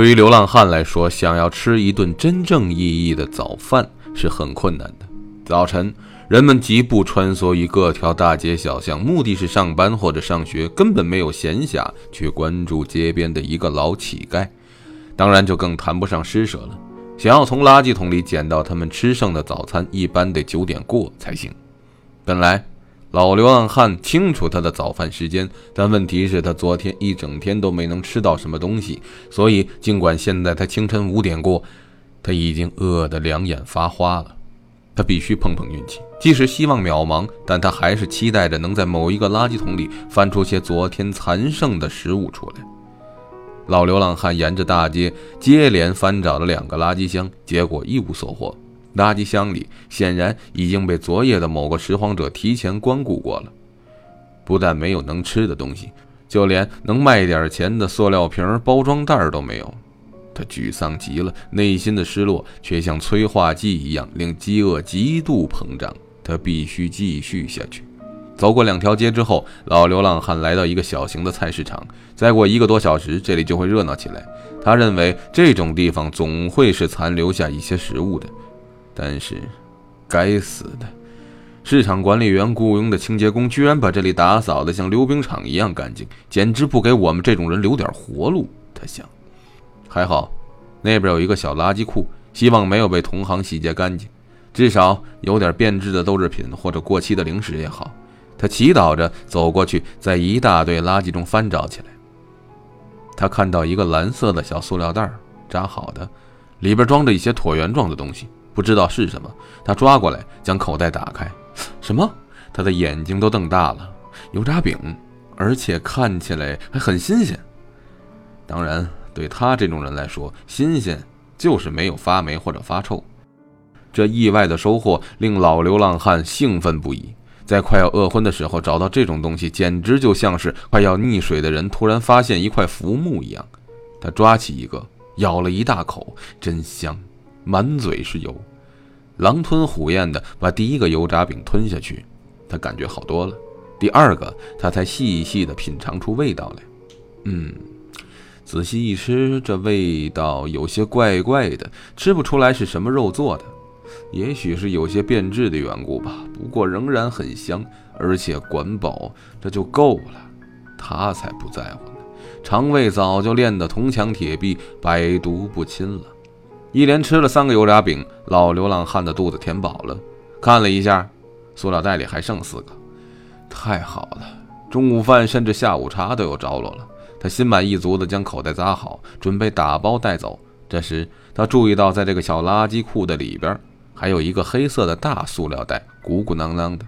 对于流浪汉来说，想要吃一顿真正意义的早饭是很困难的。早晨，人们疾步穿梭于各条大街小巷，目的是上班或者上学，根本没有闲暇去关注街边的一个老乞丐。当然，就更谈不上施舍了。想要从垃圾桶里捡到他们吃剩的早餐，一般得九点过才行。本来。老流浪汉清楚他的早饭时间，但问题是，他昨天一整天都没能吃到什么东西，所以尽管现在他清晨五点过，他已经饿得两眼发花了。他必须碰碰运气，即使希望渺茫，但他还是期待着能在某一个垃圾桶里翻出些昨天残剩的食物出来。老流浪汉沿着大街接连翻找了两个垃圾箱，结果一无所获。垃圾箱里显然已经被昨夜的某个拾荒者提前光顾过了，不但没有能吃的东西，就连能卖点钱的塑料瓶、包装袋都没有。他沮丧极了，内心的失落却像催化剂一样，令饥饿极度膨胀。他必须继续下去。走过两条街之后，老流浪汉来到一个小型的菜市场。再过一个多小时，这里就会热闹起来。他认为这种地方总会是残留下一些食物的。但是，该死的市场管理员雇佣的清洁工居然把这里打扫得像溜冰场一样干净，简直不给我们这种人留点活路。他想，还好那边有一个小垃圾库，希望没有被同行洗劫干净，至少有点变质的豆制品或者过期的零食也好。他祈祷着走过去，在一大堆垃圾中翻找起来。他看到一个蓝色的小塑料袋，扎好的，里边装着一些椭圆状的东西。不知道是什么，他抓过来，将口袋打开。什么？他的眼睛都瞪大了。油炸饼，而且看起来还很新鲜。当然，对他这种人来说，新鲜就是没有发霉或者发臭。这意外的收获令老流浪汉兴奋不已。在快要饿昏的时候找到这种东西，简直就像是快要溺水的人突然发现一块浮木一样。他抓起一个，咬了一大口，真香。满嘴是油，狼吞虎咽地把第一个油炸饼吞下去，他感觉好多了。第二个，他才细细地品尝出味道来。嗯，仔细一吃，这味道有些怪怪的，吃不出来是什么肉做的，也许是有些变质的缘故吧。不过仍然很香，而且管饱，这就够了。他才不在乎呢，肠胃早就练得铜墙铁壁，百毒不侵了。一连吃了三个油炸饼，老流浪汉的肚子填饱了。看了一下，塑料袋里还剩四个，太好了！中午饭甚至下午茶都有着落了。他心满意足地将口袋扎好，准备打包带走。这时，他注意到，在这个小垃圾库的里边，还有一个黑色的大塑料袋，鼓鼓囊囊的。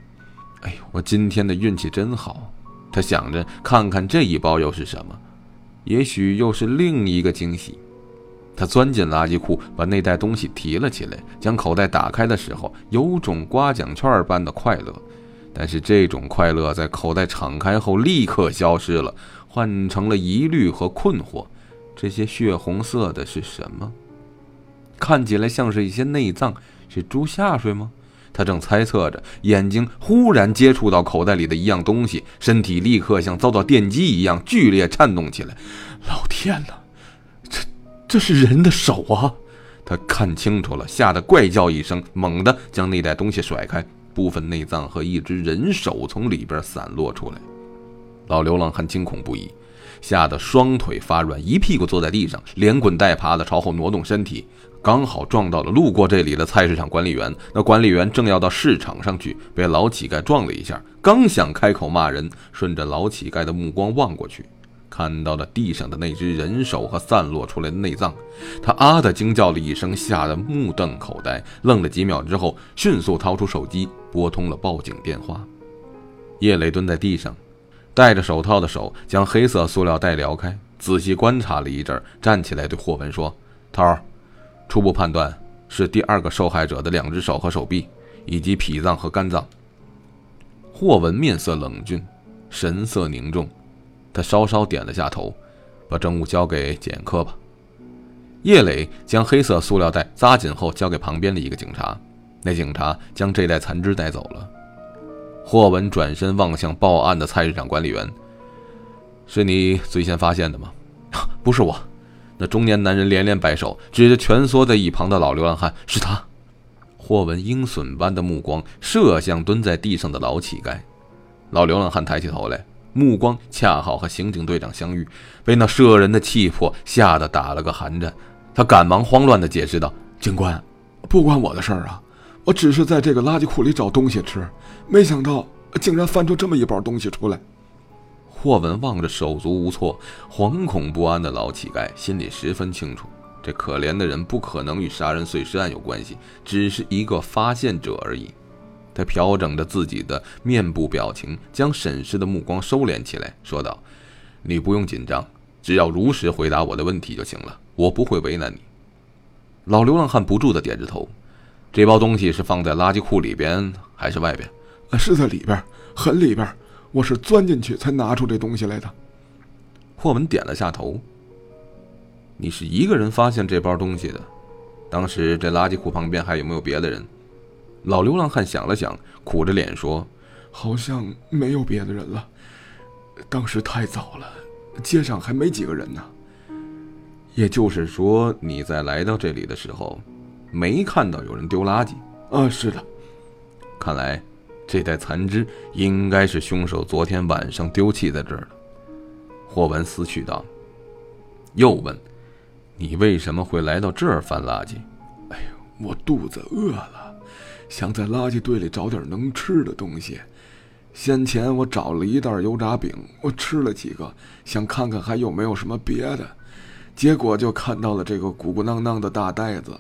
哎呦，我今天的运气真好！他想着，看看这一包又是什么，也许又是另一个惊喜。他钻进垃圾库，把那袋东西提了起来。将口袋打开的时候，有种刮奖券般的快乐。但是这种快乐在口袋敞开后立刻消失了，换成了疑虑和困惑。这些血红色的是什么？看起来像是一些内脏，是猪下水吗？他正猜测着，眼睛忽然接触到口袋里的一样东西，身体立刻像遭到电击一样剧烈颤动起来。老天哪！这是人的手啊！他看清楚了，吓得怪叫一声，猛地将那袋东西甩开，部分内脏和一只人手从里边散落出来。老流浪汉惊恐不已，吓得双腿发软，一屁股坐在地上，连滚带爬的朝后挪动身体，刚好撞到了路过这里的菜市场管理员。那管理员正要到市场上去，被老乞丐撞了一下，刚想开口骂人，顺着老乞丐的目光望过去。看到了地上的那只人手和散落出来的内脏，他啊的惊叫了一声，吓得目瞪口呆，愣了几秒之后，迅速掏出手机拨通了报警电话。叶磊蹲在地上，戴着手套的手将黑色塑料袋撩开，仔细观察了一阵，站起来对霍文说：“头儿，初步判断是第二个受害者的两只手和手臂，以及脾脏和肝脏。”霍文面色冷峻，神色凝重。他稍稍点了下头，把证物交给检验科吧。叶磊将黑色塑料袋扎紧后交给旁边的一个警察，那警察将这袋残肢带走了。霍文转身望向报案的菜市场管理员：“是你最先发现的吗？”“ 不是我。”那中年男人连连摆手，指着蜷缩在一旁的老流浪汉：“是他。”霍文鹰隼般的目光射向蹲在地上的老乞丐。老流浪汉抬起头来，目光恰好和刑警队长相遇，被那摄人的气魄吓得打了个寒战。他赶忙慌乱地解释道：“警官，不关我的事儿啊，我只是在这个垃圾库里找东西吃，没想到竟然翻出这么一包东西出来。”霍文望着手足无措、惶恐不安的老乞丐，心里十分清楚，这可怜的人不可能与杀人碎尸案有关系，只是一个发现者而已。他调整着自己的面部表情，将审视的目光收敛起来，说道：“你不用紧张，只要如实回答我的问题就行了，我不会为难你。”老流浪汉不住地点着头。这包东西是放在垃圾库里边还是外边？是在里边，很里边。我是钻进去才拿出这东西来的。霍文点了下头。你是一个人发现这包东西的？当时这垃圾库旁边还有没有别的人？老流浪汉想了想，苦着脸说：“好像没有别的人了。当时太早了，街上还没几个人呢。也就是说，你在来到这里的时候，没看到有人丢垃圾？啊，是的。看来……”这袋残肢应该是凶手昨天晚上丢弃在这儿的。霍文思绪道。又问：“你为什么会来到这儿翻垃圾？”“哎呦，我肚子饿了，想在垃圾堆里找点能吃的东西。先前我找了一袋油炸饼，我吃了几个，想看看还有没有什么别的。结果就看到了这个鼓鼓囊囊的大袋子，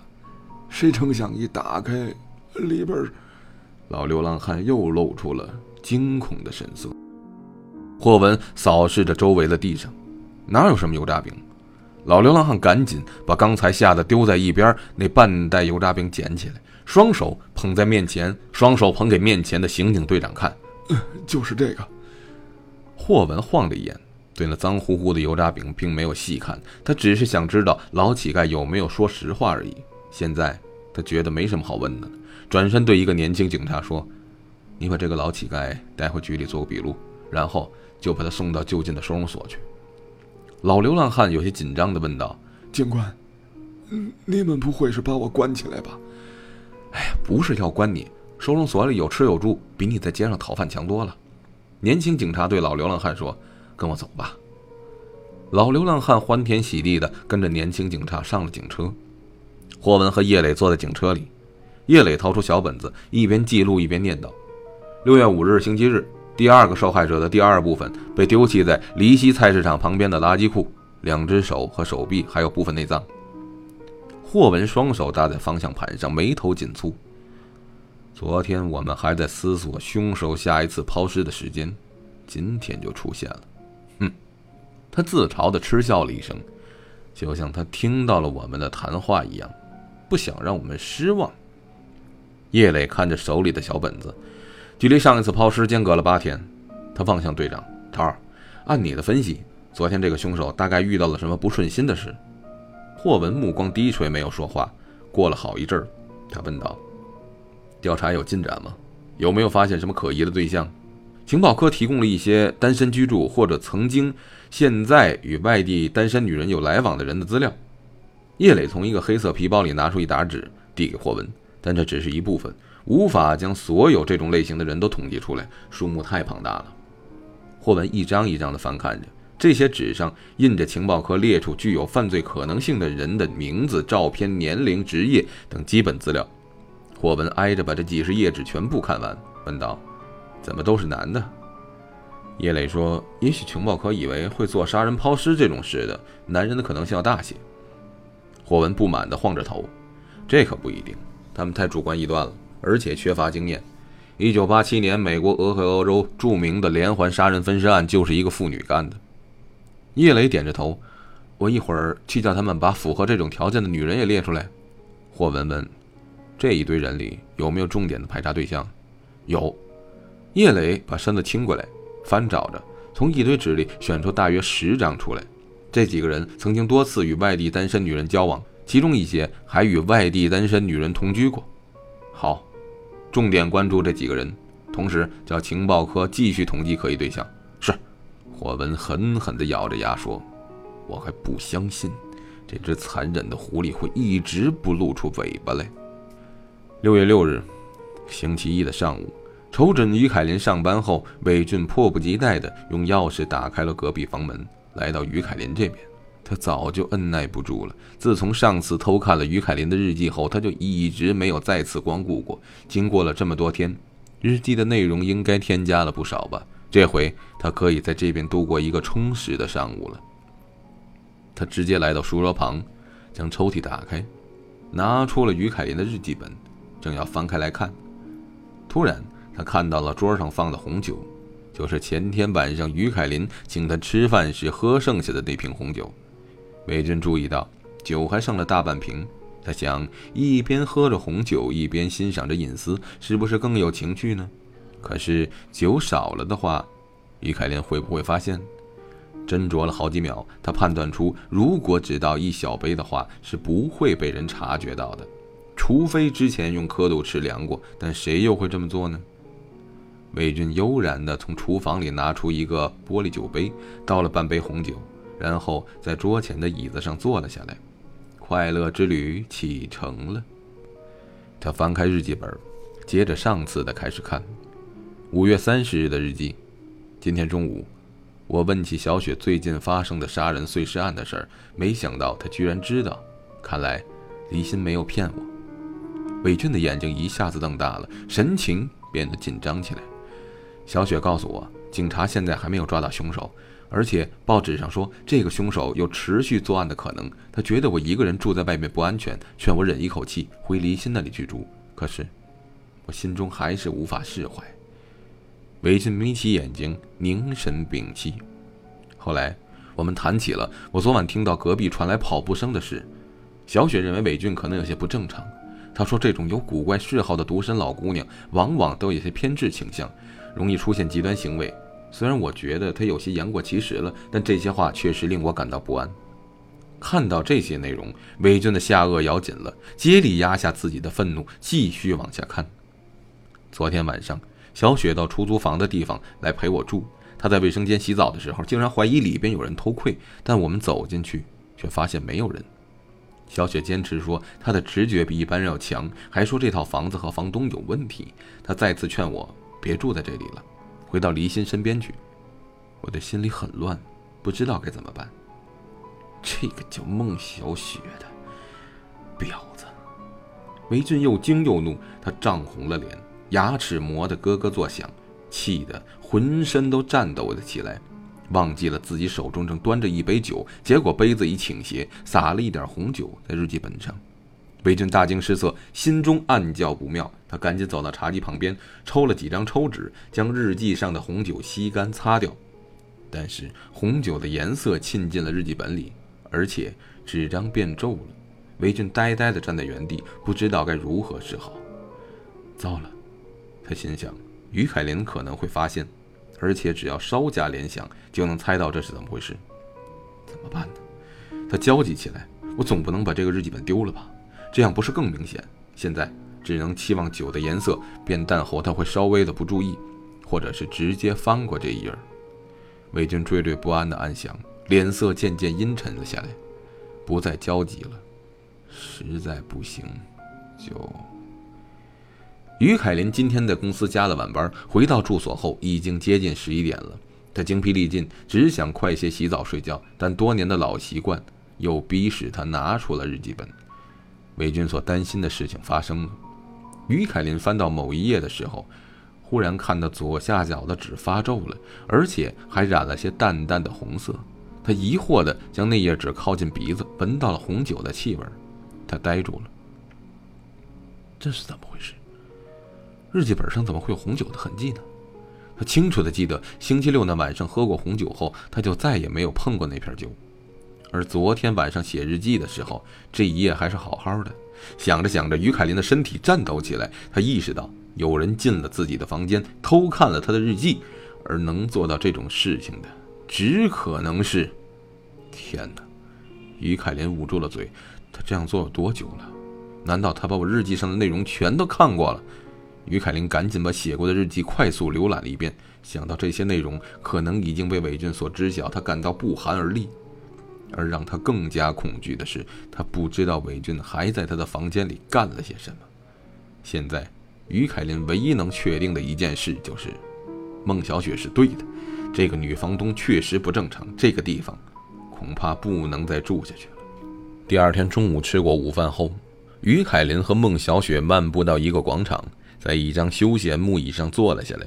谁成想一打开，里边……”老流浪汉又露出了惊恐的神色。霍文扫视着周围的地上，哪有什么油炸饼？老流浪汉赶紧把刚才吓得丢在一边那半袋油炸饼捡起来，双手捧在面前，双手捧给面前的刑警队长看。就是这个。霍文晃了一眼，对那脏乎乎的油炸饼并没有细看，他只是想知道老乞丐有没有说实话而已。现在他觉得没什么好问的。转身对一个年轻警察说：“你把这个老乞丐带回局里做个笔录，然后就把他送到就近的收容所去。”老流浪汉有些紧张地问道：“警官，嗯，你们不会是把我关起来吧？”“哎呀，不是要关你，收容所里有吃有住，比你在街上讨饭强多了。”年轻警察对老流浪汉说：“跟我走吧。”老流浪汉欢天喜地地跟着年轻警察上了警车。霍文和叶磊坐在警车里。叶磊掏出小本子，一边记录一边念叨：“六月五日，星期日，第二个受害者的第二部分被丢弃在离西菜市场旁边的垃圾库，两只手和手臂还有部分内脏。”霍文双手搭在方向盘上，眉头紧蹙。昨天我们还在思索凶手下一次抛尸的时间，今天就出现了。哼，他自嘲地嗤笑了一声，就像他听到了我们的谈话一样，不想让我们失望。叶磊看着手里的小本子，距离上一次抛尸间隔了八天。他望向队长涛儿，按你的分析，昨天这个凶手大概遇到了什么不顺心的事？霍文目光低垂，没有说话。过了好一阵儿，他问道：“调查有进展吗？有没有发现什么可疑的对象？”情报科提供了一些单身居住或者曾经、现在与外地单身女人有来往的人的资料。叶磊从一个黑色皮包里拿出一沓纸，递给霍文。但这只是一部分，无法将所有这种类型的人都统计出来，数目太庞大了。霍文一张一张地翻看着，这些纸上印着情报科列出具有犯罪可能性的人的名字、照片、年龄、职业等基本资料。霍文挨着把这几十页纸全部看完，问道：“怎么都是男的？”叶磊说：“也许情报科以为会做杀人抛尸这种事的男人的可能性要大些。”霍文不满地晃着头：“这可不一定。”他们太主观臆断了，而且缺乏经验。一九八七年，美国俄亥俄州著名的连环杀人分尸案就是一个妇女干的。叶磊点着头：“我一会儿去叫他们把符合这种条件的女人也列出来。”霍文问：“这一堆人里有没有重点的排查对象？”“有。”叶磊把身子倾过来，翻找着，从一堆纸里选出大约十张出来。这几个人曾经多次与外地单身女人交往。其中一些还与外地单身女人同居过。好，重点关注这几个人，同时叫情报科继续统计可疑对象。是，霍文狠狠地咬着牙说：“我还不相信，这只残忍的狐狸会一直不露出尾巴来。六月六日，星期一的上午，瞅准于凯琳上班后，韦俊迫不及待地用钥匙打开了隔壁房门，来到于凯琳这边。他早就按耐不住了。自从上次偷看了于凯琳的日记后，他就一直没有再次光顾过。经过了这么多天，日记的内容应该添加了不少吧？这回他可以在这边度过一个充实的上午了。他直接来到书桌旁，将抽屉打开，拿出了于凯琳的日记本，正要翻开来看，突然他看到了桌上放的红酒，就是前天晚上于凯琳请他吃饭时喝剩下的那瓶红酒。美珍注意到酒还剩了大半瓶，他想一边喝着红酒，一边欣赏着隐私，是不是更有情趣呢？可是酒少了的话，于凯琳会不会发现？斟酌了好几秒，他判断出，如果只倒一小杯的话，是不会被人察觉到的，除非之前用刻度尺量过。但谁又会这么做呢？魏军悠然地从厨房里拿出一个玻璃酒杯，倒了半杯红酒，然后在桌前的椅子上坐了下来。快乐之旅启程了。他翻开日记本，接着上次的开始看。五月三十日的日记，今天中午。我问起小雪最近发生的杀人碎尸案的事儿，没想到她居然知道。看来，李欣没有骗我。韦俊的眼睛一下子瞪大了，神情变得紧张起来。小雪告诉我，警察现在还没有抓到凶手，而且报纸上说这个凶手有持续作案的可能。他觉得我一个人住在外面不安全，劝我忍一口气回离心那里去住。可是，我心中还是无法释怀。韦俊眯起眼睛，凝神屏气。后来，我们谈起了我昨晚听到隔壁传来跑步声的事。小雪认为韦俊可能有些不正常。他说，这种有古怪嗜好的独身老姑娘，往往都有些偏执倾向，容易出现极端行为。虽然我觉得她有些言过其实了，但这些话确实令我感到不安。看到这些内容，韦俊的下颚咬紧了，竭力压下自己的愤怒，继续往下看。昨天晚上。小雪到出租房的地方来陪我住。她在卫生间洗澡的时候，竟然怀疑里边有人偷窥。但我们走进去，却发现没有人。小雪坚持说她的直觉比一般人要强，还说这套房子和房东有问题。她再次劝我别住在这里了，回到离心身边去。我的心里很乱，不知道该怎么办。这个叫孟小雪的婊子！韦俊又惊又怒，他涨红了脸。牙齿磨得咯咯作响，气得浑身都颤抖了起来，忘记了自己手中正端着一杯酒，结果杯子一倾斜，洒了一点红酒在日记本上。魏俊大惊失色，心中暗叫不妙，他赶紧走到茶几旁边，抽了几张抽纸，将日记上的红酒吸干擦掉。但是红酒的颜色沁进了日记本里，而且纸张变皱了。魏俊呆呆地站在原地，不知道该如何是好。糟了！他心想，于凯琳可能会发现，而且只要稍加联想，就能猜到这是怎么回事。怎么办呢？他焦急起来。我总不能把这个日记本丢了吧？这样不是更明显？现在只能期望酒的颜色变淡后，他会稍微的不注意，或者是直接翻过这一页。魏军惴惴不安的暗想，脸色渐渐阴沉了下来，不再焦急了。实在不行，就。于凯琳今天在公司加了晚班，回到住所后已经接近十一点了。她精疲力尽，只想快些洗澡睡觉，但多年的老习惯又逼使她拿出了日记本。韦军所担心的事情发生了。于凯琳翻到某一页的时候，忽然看到左下角的纸发皱了，而且还染了些淡淡的红色。他疑惑地将那页纸靠近鼻子，闻到了红酒的气味。他呆住了。这是怎么回事？日记本上怎么会有红酒的痕迹呢？他清楚的记得，星期六那晚上喝过红酒后，他就再也没有碰过那瓶酒。而昨天晚上写日记的时候，这一页还是好好的。想着想着，于凯琳的身体颤抖起来。他意识到有人进了自己的房间，偷看了他的日记，而能做到这种事情的，只可能是……天哪！于凯琳捂住了嘴。他这样做有多久了？难道他把我日记上的内容全都看过了？于凯琳赶紧把写过的日记快速浏览了一遍，想到这些内容可能已经被韦俊所知晓，他感到不寒而栗。而让他更加恐惧的是，他不知道韦俊还在他的房间里干了些什么。现在，于凯林唯一能确定的一件事就是，孟小雪是对的，这个女房东确实不正常，这个地方恐怕不能再住下去了。第二天中午吃过午饭后，于凯林和孟小雪漫步到一个广场，在一张休闲木椅上坐了下来。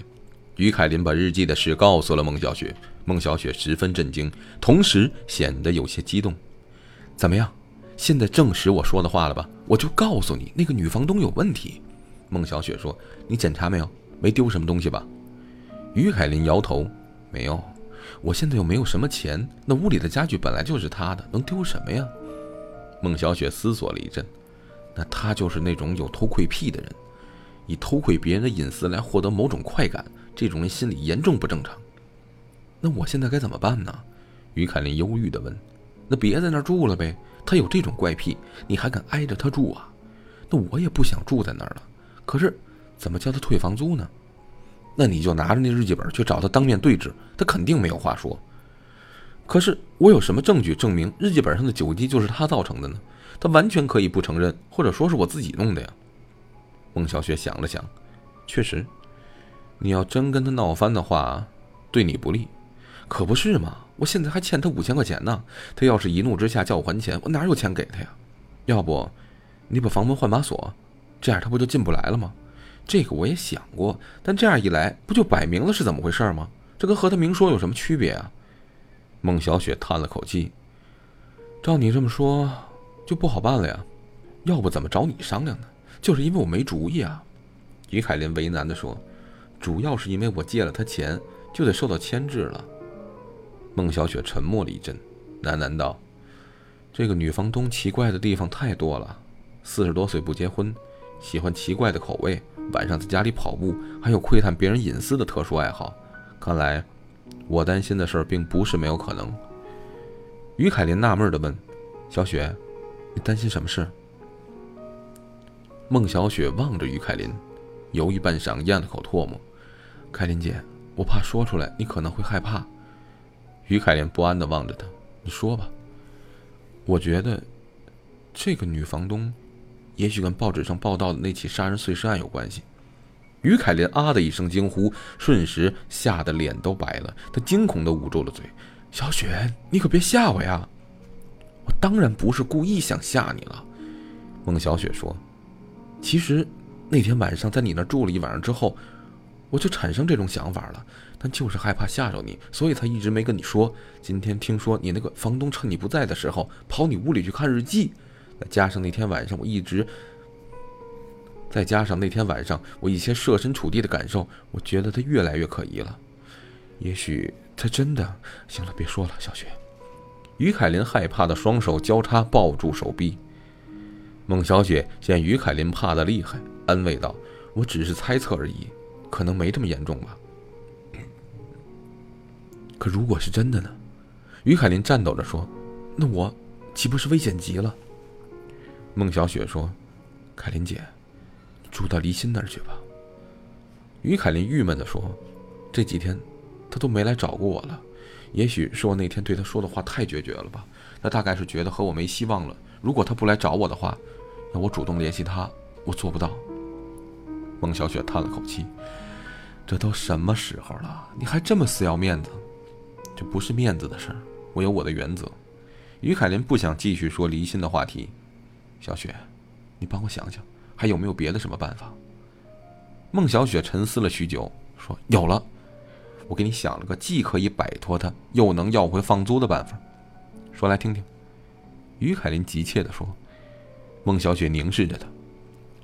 于凯林把日记的事告诉了孟小雪，孟小雪十分震惊，同时显得有些激动。怎么样？现在证实我说的话了吧？我就告诉你，那个女房东有问题。孟小雪说：“你检查没有？没丢什么东西吧？”于凯林摇头：“没有。我现在又没有什么钱，那屋里的家具本来就是他的，能丢什么呀？”孟小雪思索了一阵：“那他就是那种有偷窥癖的人，以偷窥别人的隐私来获得某种快感。”这种人心理严重不正常，那我现在该怎么办呢？于凯林忧郁地问。那别在那儿住了呗，他有这种怪癖，你还敢挨着他住啊？那我也不想住在那儿了，可是怎么叫他退房租呢？那你就拿着那日记本去找他当面对质，他肯定没有话说。可是我有什么证据证明日记本上的酒迹就是他造成的呢？他完全可以不承认，或者说是我自己弄的呀。孟小雪想了想，确实。你要真跟他闹翻的话，对你不利，可不是嘛？我现在还欠他五千块钱呢。他要是一怒之下叫我还钱，我哪有钱给他呀？要不，你把房门换把锁，这样他不就进不来了吗？这个我也想过，但这样一来，不就摆明了是怎么回事吗？这跟和他明说有什么区别啊？孟小雪叹了口气。照你这么说，就不好办了呀。要不怎么找你商量呢？就是因为我没主意啊。于凯林为难地说。主要是因为我借了他钱，就得受到牵制了。孟小雪沉默了一阵，喃喃道：“这个女房东奇怪的地方太多了。四十多岁不结婚，喜欢奇怪的口味，晚上在家里跑步，还有窥探别人隐私的特殊爱好。看来，我担心的事儿并不是没有可能。”于凯琳纳闷地问：“小雪，你担心什么事？”孟小雪望着于凯琳，犹豫半晌，咽了口唾沫。凯琳姐，我怕说出来你可能会害怕。于凯琳不安地望着他，你说吧。我觉得，这个女房东，也许跟报纸上报道的那起杀人碎尸案有关系。于凯琳啊的一声惊呼，瞬时吓得脸都白了，他惊恐地捂住了嘴。小雪，你可别吓我呀！我当然不是故意想吓你了。孟小雪说：“其实，那天晚上在你那住了一晚上之后。”我就产生这种想法了，但就是害怕吓着你，所以才一直没跟你说。今天听说你那个房东趁你不在的时候跑你屋里去看日记，再加上那天晚上我一直，再加上那天晚上我一些设身处地的感受，我觉得他越来越可疑了。也许他真的……行了，别说了，小雪。于凯琳害怕的双手交叉抱住手臂。孟小雪见于凯琳怕的厉害，安慰道：“我只是猜测而已。”可能没这么严重吧。可如果是真的呢？于凯琳颤抖着说：“那我岂不是危险极了？”孟小雪说：“凯琳姐，住到离心那儿去吧。”于凯琳郁闷的说：“这几天他都没来找过我了，也许是我那天对他说的话太决绝了吧？他大概是觉得和我没希望了。如果他不来找我的话，那我主动联系他，我做不到。”孟小雪叹了口气。这都什么时候了，你还这么死要面子？这不是面子的事儿，我有我的原则。于凯琳不想继续说离心的话题。小雪，你帮我想想，还有没有别的什么办法？孟小雪沉思了许久，说：“有了，我给你想了个既可以摆脱他，又能要回房租的办法。说来听听。”于凯琳急切地说。孟小雪凝视着他。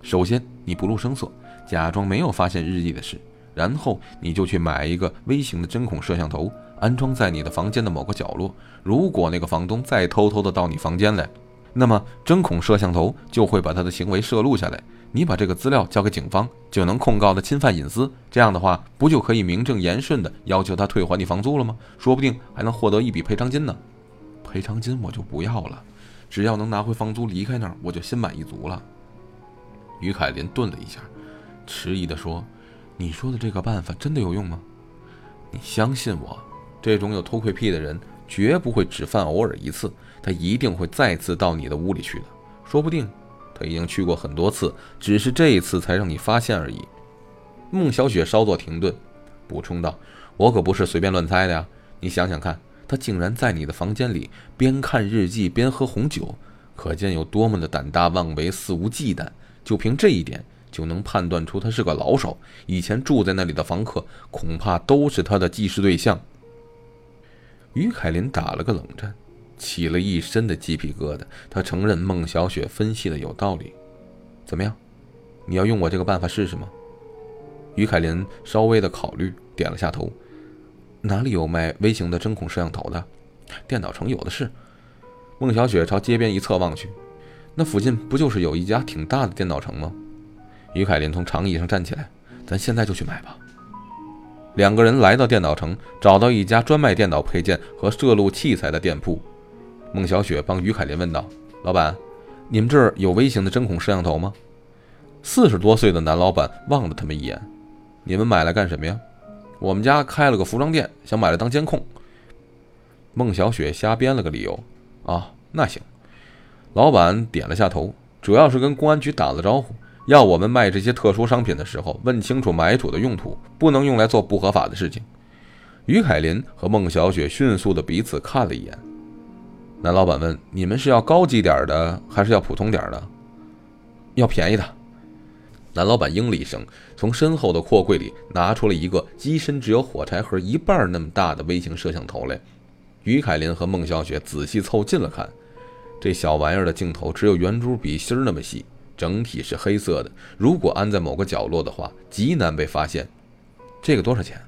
首先，你不露声色，假装没有发现日记的事。然后你就去买一个微型的针孔摄像头，安装在你的房间的某个角落。如果那个房东再偷偷的到你房间来，那么针孔摄像头就会把他的行为摄录下来。你把这个资料交给警方，就能控告他侵犯隐私。这样的话，不就可以名正言顺的要求他退还你房租了吗？说不定还能获得一笔赔偿金呢。赔偿金我就不要了，只要能拿回房租离开那儿，我就心满意足了。于凯林顿了一下，迟疑的说。你说的这个办法真的有用吗？你相信我，这种有偷窥癖的人绝不会只犯偶尔一次，他一定会再次到你的屋里去的。说不定他已经去过很多次，只是这一次才让你发现而已。孟小雪稍作停顿，补充道：“我可不是随便乱猜的呀！你想想看，他竟然在你的房间里边看日记边喝红酒，可见有多么的胆大妄为、肆无忌惮。就凭这一点。”就能判断出他是个老手，以前住在那里的房客恐怕都是他的记事对象。于凯林打了个冷战，起了一身的鸡皮疙瘩。他承认孟小雪分析的有道理。怎么样，你要用我这个办法试试吗？于凯林稍微的考虑，点了下头。哪里有卖微型的针孔摄像头的？电脑城有的是。孟小雪朝街边一侧望去，那附近不就是有一家挺大的电脑城吗？于凯林从长椅上站起来，咱现在就去买吧。两个人来到电脑城，找到一家专卖电脑配件和摄录器材的店铺。孟小雪帮于凯林问道：“老板，你们这儿有微型的针孔摄像头吗？”四十多岁的男老板望了他们一眼：“你们买来干什么呀？”“我们家开了个服装店，想买来当监控。”孟小雪瞎编了个理由：“啊，那行。”老板点了下头，主要是跟公安局打了招呼。要我们卖这些特殊商品的时候，问清楚买主的用途，不能用来做不合法的事情。于凯林和孟小雪迅速的彼此看了一眼。男老板问：“你们是要高级点的，还是要普通点的？”“要便宜的。”男老板应了一声，从身后的货柜里拿出了一个机身只有火柴盒一半那么大的微型摄像头来。于凯林和孟小雪仔细凑近了看，这小玩意儿的镜头只有圆珠笔芯那么细。整体是黑色的，如果安在某个角落的话，极难被发现。这个多少钱？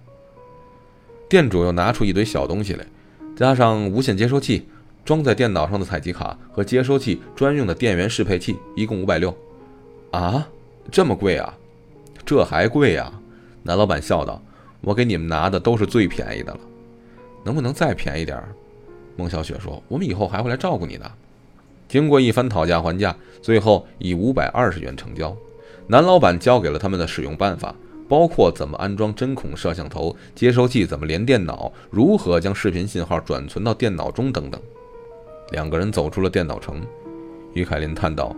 店主又拿出一堆小东西来，加上无线接收器、装在电脑上的采集卡和接收器专用的电源适配器，一共五百六。啊，这么贵啊？这还贵啊？男老板笑道：“我给你们拿的都是最便宜的了，能不能再便宜点？”孟小雪说：“我们以后还会来照顾你的。”经过一番讨价还价，最后以五百二十元成交。男老板教给了他们的使用办法，包括怎么安装针孔摄像头、接收器怎么连电脑、如何将视频信号转存到电脑中等等。两个人走出了电脑城，于凯林叹道：“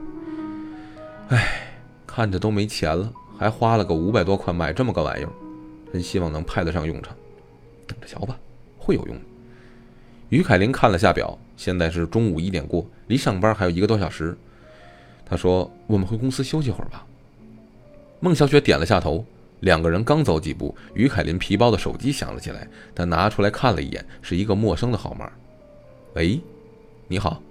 哎，看着都没钱了，还花了个五百多块买这么个玩意儿，真希望能派得上用场。等着瞧吧，会有用。”于凯林看了下表。现在是中午一点过，离上班还有一个多小时。他说：“我们回公司休息会儿吧。”孟小雪点了下头。两个人刚走几步，于凯林皮包的手机响了起来。他拿出来看了一眼，是一个陌生的号码。“喂，你好。”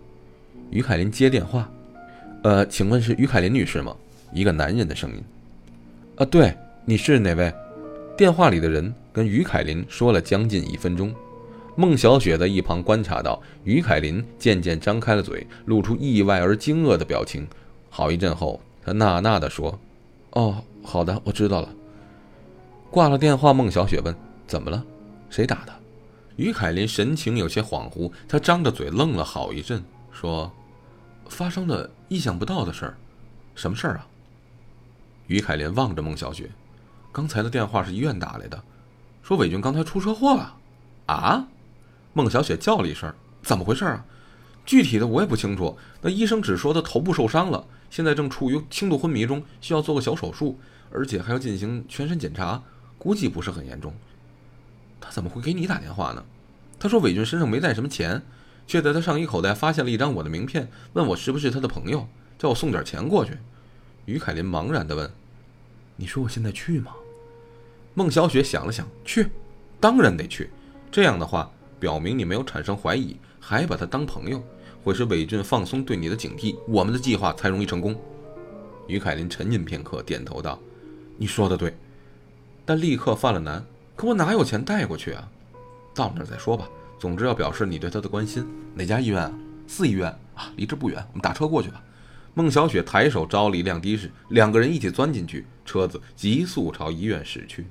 于凯林接电话。“呃，请问是于凯林女士吗？”一个男人的声音。“啊，对，你是哪位？”电话里的人跟于凯林说了将近一分钟。孟小雪在一旁观察到，于凯林渐渐张开了嘴，露出意外而惊愕的表情。好一阵后，他呐呐地说：“哦，好的，我知道了。”挂了电话，孟小雪问：“怎么了？谁打的？”于凯林神情有些恍惚，他张着嘴愣了好一阵，说：“发生了意想不到的事儿，什么事儿啊？”于凯林望着孟小雪：“刚才的电话是医院打来的，说伟军刚才出车祸了。”啊？孟小雪叫了一声：“怎么回事啊？具体的我也不清楚。那医生只说他头部受伤了，现在正处于轻度昏迷中，需要做个小手术，而且还要进行全身检查，估计不是很严重。他怎么会给你打电话呢？他说伟俊身上没带什么钱，却在他上衣口袋发现了一张我的名片，问我是不是他的朋友，叫我送点钱过去。”于凯林茫然地问：“你说我现在去吗？”孟小雪想了想：“去，当然得去。这样的话。”表明你没有产生怀疑，还把他当朋友，会使伟俊放松对你的警惕，我们的计划才容易成功。于凯林沉吟片刻，点头道：“你说的对。”但立刻犯了难：“可我哪有钱带过去啊？到那儿再说吧。总之要表示你对他的关心。哪家医院啊？四医院啊，离这不远，我们打车过去吧。”孟小雪抬手招了一辆的士，两个人一起钻进去，车子急速朝医院驶去。